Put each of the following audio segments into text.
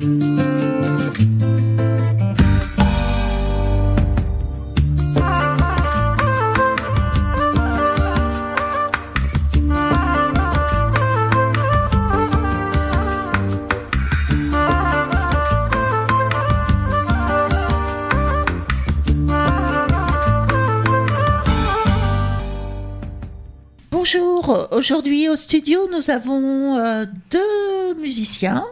Bonjour, aujourd'hui au studio nous avons euh, deux musiciens,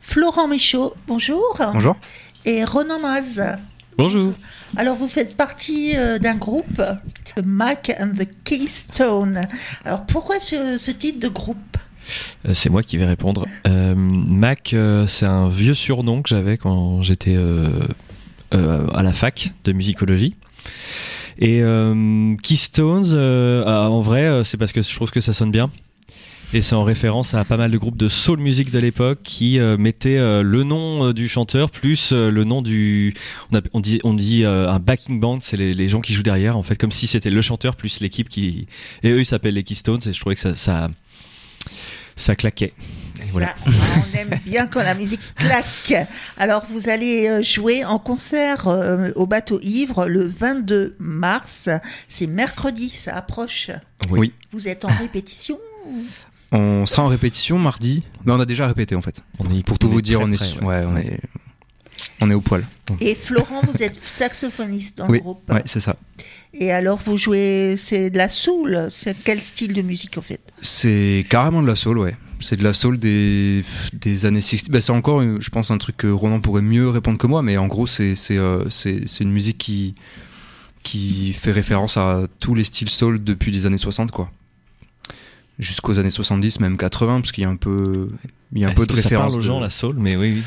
Florent Michaud, bonjour, Bonjour. et Ronan Maz. Bonjour. Alors vous faites partie euh, d'un groupe, The Mac and the Keystone. Alors pourquoi ce, ce titre de groupe? Euh, C'est moi qui vais répondre. Euh, Mac, euh, c'est un vieux surnom que j'avais quand j'étais euh, euh, à la fac de musicologie. Et euh, Keystones, euh, ah, en vrai, c'est parce que je trouve que ça sonne bien. Et c'est en référence à pas mal de groupes de soul music de l'époque qui euh, mettaient euh, le nom euh, du chanteur plus euh, le nom du. On, a- on dit, on dit euh, un backing band, c'est les, les gens qui jouent derrière, en fait, comme si c'était le chanteur plus l'équipe qui. Et eux, ils s'appellent les Keystones, et je trouvais que ça, ça, ça claquait. Voilà. Ça, On aime bien quand la musique claque. Alors vous allez jouer en concert euh, au bateau ivre le 22 mars. C'est mercredi, ça approche. Oui. Vous êtes en répétition On sera en répétition mardi, mais on a déjà répété en fait. On est, Pour tout vous dire, on est, près, ouais. ouais, on est, on est au poil. Et Florent, vous êtes saxophoniste dans oui, le groupe. ouais, c'est ça. Et alors vous jouez, c'est de la soul. C'est quel style de musique en fait? C'est carrément de la soul, ouais. C'est de la soul des, des années 60. Bah, c'est encore, euh, je pense, un truc que Ronan pourrait mieux répondre que moi, mais en gros, c'est c'est euh, c'est c'est une musique qui qui fait référence à tous les styles soul depuis les années 60, quoi. Jusqu'aux années 70, même 80, parce qu'il y a un peu, il y a un peu de que ça référence. parle aux gens, de- la soul, mais oui, oui.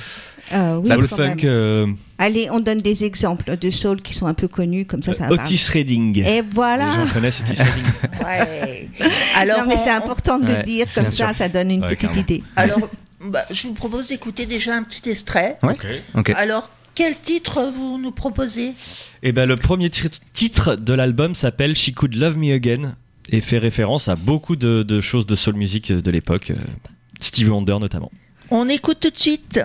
Euh, oui, soul quand funk, euh, Allez, on donne des exemples de soul qui sont un peu connus, comme ça, ça va. Otis Redding. Et Les voilà. gens connaissent Otis Redding. Ouais. Alors, non, mais on- c'est important de Ouais, le dire, comme ça, sûr. ça donne une Ouais, petite carrément. idée. alors bah, je vous propose d'écouter déjà un petit extrait. Ouais. Ok. Alors, quel titre vous nous proposez? Et ben le premier titre de l'album s'appelle She Could Love Me Again et fait référence à beaucoup de, choses de soul music de l'époque, euh, Stevie Wonder notamment. On écoute tout de suite.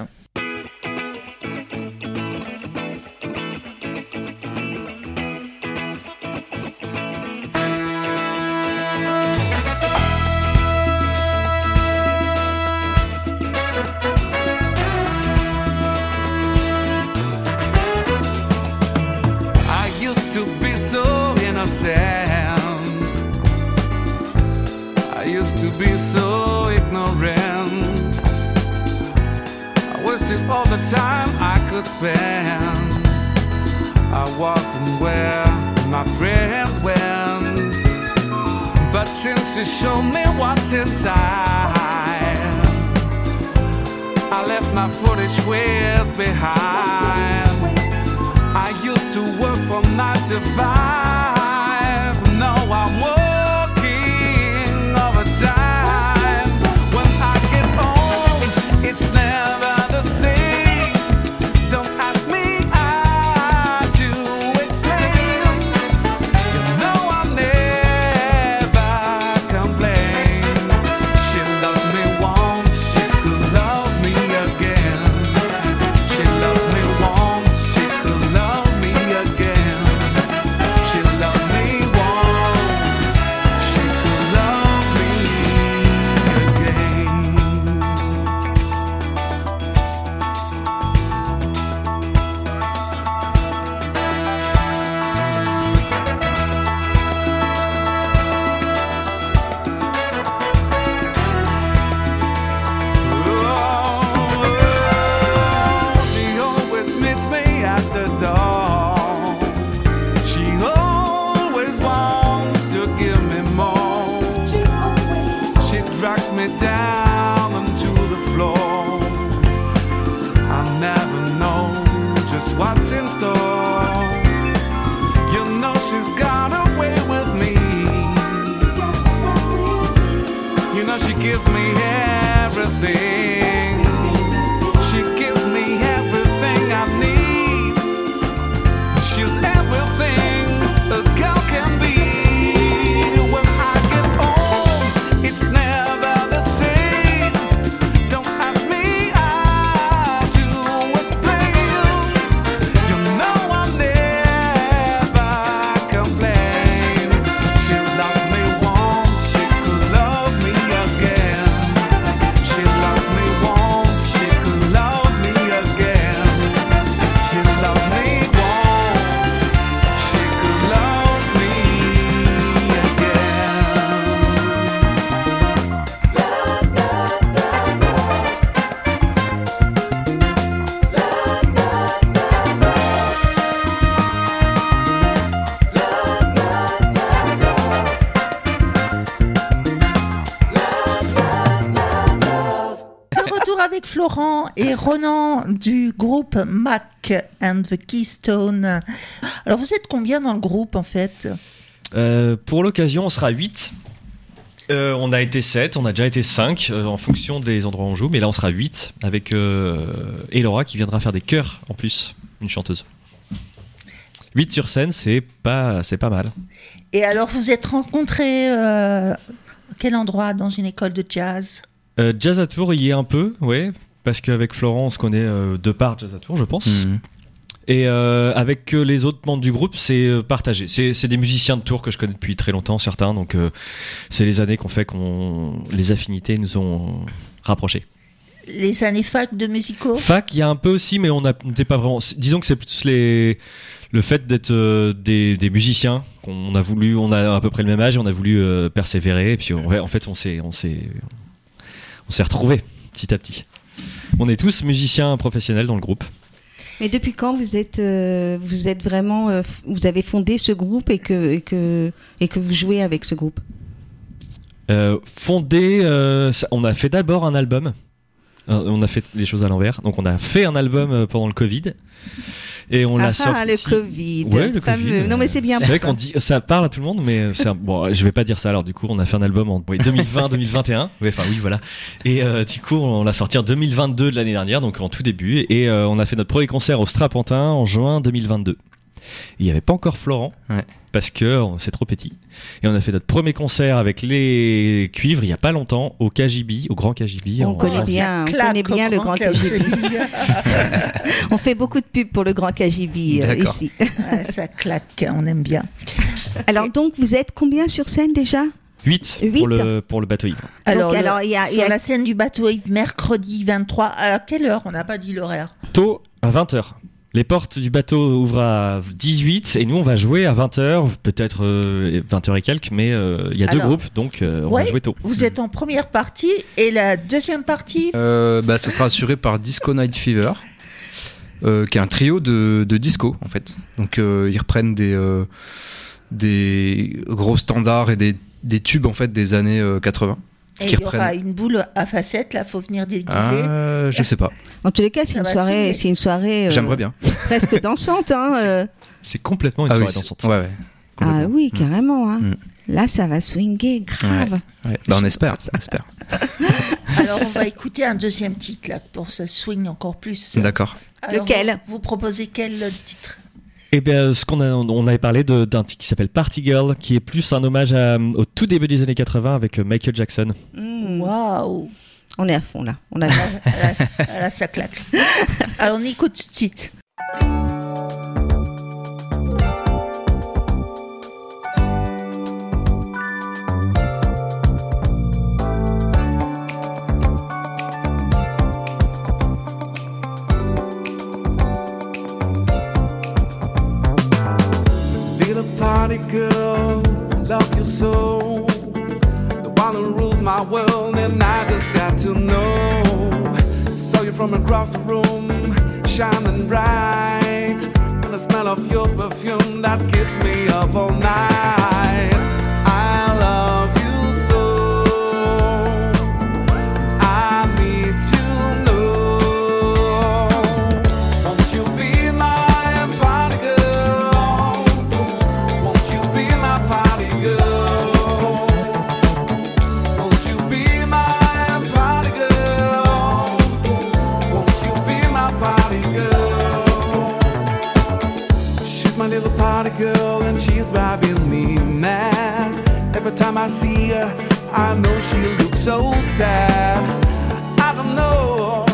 Be so ignorant. I wasted all the time I could spend. I wasn't where my friends went. But since you showed me what's inside, I left my foolish ways behind. I used to work from nine to five. Florent et Ronan du groupe Mac and the Keystone. Alors vous êtes combien dans le groupe en fait? Euh, pour l'occasion, on sera 8. Euh, on a été 7, on a déjà été 5 euh, en fonction des endroits où on joue, mais là on sera 8 avec Elora qui viendra faire des chœurs en plus, une chanteuse. 8 sur scène, c'est pas, c'est pas mal. Et alors vous êtes rencontrés quel endroit? Dans une école de jazz? Euh, Jazz à Tours, il y est un peu, ouais, parce qu'avec Florent, on se connaît euh, de par Jazz à Tours, je pense. Mhm. Et euh, avec euh, les autres membres du groupe, c'est partagé. C'est des musiciens de Tours que je connais depuis très longtemps, certains. Donc euh, c'est les années qu'on fait qu'on les affinités nous ont rapprochés. Les années fac de musicaux? Fac, il y a un peu aussi, mais on n'était pas vraiment. Disons que c'est plus les le fait d'être euh, des, des musiciens qu'on a voulu. On a à peu près le même âge, et on a voulu euh, persévérer. Et puis on- en fait, on s'est on s'est on s'est retrouvés petit à petit. On est tous musiciens professionnels dans le groupe. Mais depuis quand vous êtes, euh, vous êtes vraiment, euh, vous avez fondé ce groupe et que, et que, et que vous jouez avec ce groupe? Euh, fondé, on a fait d'abord un album. Euh, on a fait les choses à l'envers. Donc on a fait un album euh, pendant le Covid et on ah, l'a ah, sorti. le Covid. Ouais, le fameux. Covid. Non, mais c'est bien. C'est vrai qu'on dit, ça parle à tout le monde, mais un- bon, je vais pas dire ça. Alors du coup, on a fait un album en oui, 2020, 2021. Oui, enfin oui, voilà. Et euh, du coup, on l'a sorti en 2022 de l'année dernière, donc en tout début. Et euh, on a fait notre premier concert au Strapontin en juin 2022. Il y avait pas encore Florent, Ouais. parce que c'est trop petit. Et on a fait notre premier concert avec les cuivres il y a pas longtemps au KGB, au Grand KGB. On en- connaît bien, on connaît bien le grand KGB. KGB. On fait beaucoup de pubs pour le grand KGB euh, ici. Ça claque, on aime bien. Alors donc vous êtes combien sur scène déjà? 8 Huit. pour le, pour le bateau ivre. Alors, Donc, le- alors, il y a- y sur a- la scène du bateau Yves, mercredi 23, à quelle heure On n'a pas dit l'horaire? Tôt à 20h. Les portes du bateau ouvrent à 18 et nous on va jouer à 20h, peut-être euh, 20h et quelques, mais euh, il y a deux Alors, groupes donc euh, on ouais, va jouer tôt. Vous êtes en première partie et la deuxième partie Euh, bah, ça sera assuré par Disco Night Fever, euh, qui est un trio de, de disco en fait. Donc euh, ils reprennent des euh, des gros standards et des, des tubes en fait des années euh, 80. Et il y aura une boule à facettes, là, faut venir déguiser. Ah, je sais pas. En tous les cas, c'est Ça une soirée, c'est une soirée euh, J'aimerais bien. presque dansante. Hein, euh. C'est complètement une Ah oui, soirée c'est- dansante. ouais, ouais. Ah oui, carrément. Hein. Mm. Là, ça va swinguer grave. Ouais. Bah, on espère, on espère. Alors, on va écouter un deuxième titre, là, pour se swing encore plus. D'accord. Lequel? vous, vous proposez quel titre? Et bien ce qu'on a, on avait parlé de- d'un titre qui s'appelle Party Girl, qui est plus un hommage à- au tout début des années 80 avec euh, Michael Jackson. Mm. Waouh On est à fond là. On a... là, là, là, ça claque. Alors, on écoute tout de suite. Across the room, shining bright. And the smell of your perfume that keeps me up all night. I know she looks so sad. I don't know,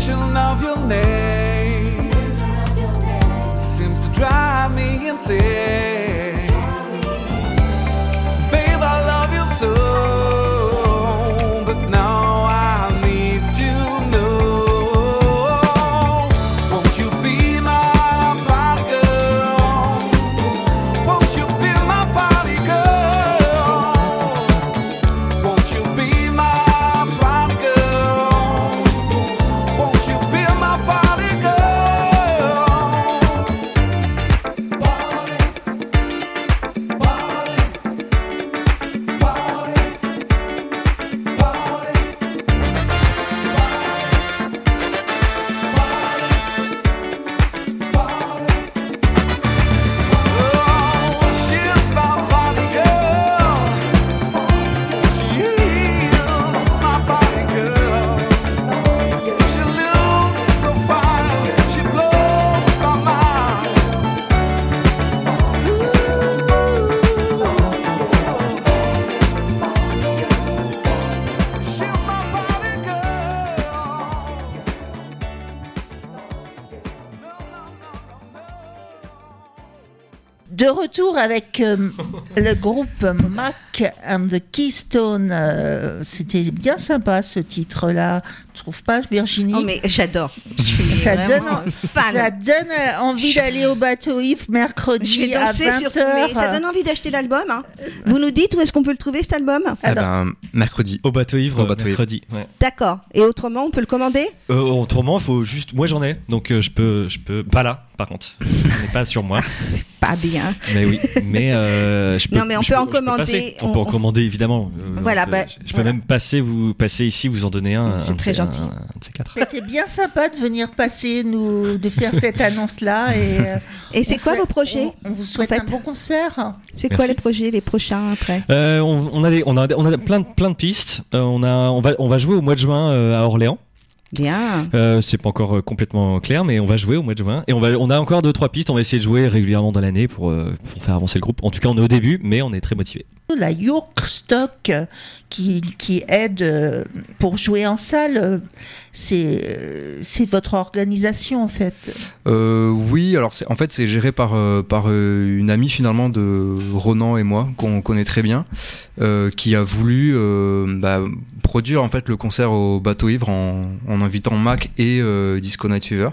mention of your name seems to drive me insane. Retour avec euh, le groupe Mac and the Keystone. euh, C'était bien sympa ce titre-là. Tu trouves pas, Virginie Oh, mais j'adore. Ça donne, ça donne euh, envie d'aller au bateau Yves mercredi Je vais à danser 20h. surtout, mais ça donne envie d'acheter l'album. hein. Vous nous dites où est-ce qu'on peut le trouver cet album? Eh Alors- ben, mercredi. Au bateau ivre, Au bateau mercredi. Ouais. D'accord. Et autrement, on peut le commander? Euh, autrement, il faut juste. Moi, j'en ai, donc euh, je peux, je peux. Pas là, par contre. N'est pas sur moi. Pas bien. Mais oui. Mais euh, je peux. Non, mais on peut en commander. On, on- peut en on- commander évidemment. Voilà, je, bah, je peux voilà. même passer, vous passer ici, vous en donner un. C'est très gentil. C'était bien sympa de venir passer, nous, de faire cette annonce-là. Et, euh, Et c'est quoi souhaite- vos projets on, on vous souhaite en fait un bon concert. C'est quoi les projets, les prochains après Euh, on, on a des, on a, on a plein de, plein de pistes. Euh, on a, on va, on va jouer au mois de juin euh, à Orléans. Bien. Euh, c'est pas encore euh, complètement clair, mais on va jouer au mois de juin. Et on va, on a encore deux trois pistes. On va essayer de jouer régulièrement dans l'année pour, euh, pour faire avancer le groupe. En tout cas, on est au début, mais on est très motivé. La York Stock euh, qui, qui aide euh, pour jouer en salle, c'est euh, votre organisation en fait. Euh, oui, alors en fait c'est géré par une amie finalement de Ronan et moi qu'on connaît très bien, qui a voulu bah, produire en fait le concert au bateau ivre en, en invitant Mac et Disco Night Fever.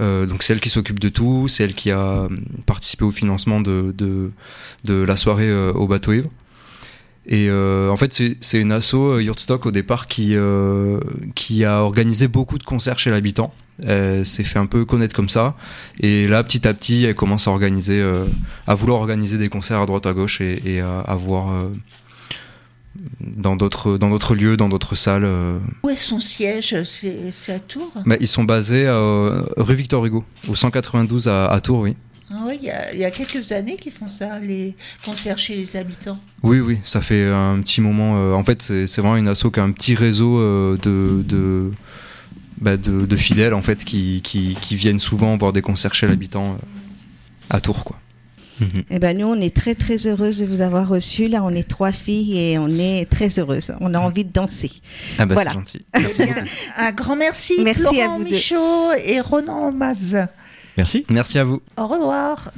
Euh, donc c'est elle qui s'occupe de tout, c'est elle qui a euh, participé au financement de la soirée euh, au bateau ivre. Et en fait, c'est- une asso Yurtstock au départ qui a organisé beaucoup de concerts chez l'habitant. Elle s'est fait un peu connaître comme ça. Et là, petit à petit, elle commence à organiser, à vouloir organiser des concerts à droite à gauche et, et à, à voir euh, dans d'autres dans d'autres lieux, dans d'autres salles. euh. Où est son siège? C'est à Tours? Mais ils sont basés euh, rue Victor Hugo, au 192 à, à Tours, oui. Ah oui, il y, a, il y a quelques années qu'ils font ça, les concerts chez les habitants. Oui, oui, ça fait un petit moment. euh, en fait, c'est vraiment une asso qui a un petit réseau de, de, bah, de, de fidèles en fait qui, qui, qui viennent souvent voir des concerts chez l'habitant à Tours, quoi. Eh ben nous, on est très très heureuses de vous avoir reçus. Là, on est trois filles et on est très heureuses. On a envie de danser. Ah bah Voilà. c'est gentil. Eh bien, un grand merci, Merci Florent à vous deux. Michaud et Ronan Maz. Merci. Merci à vous. Au revoir.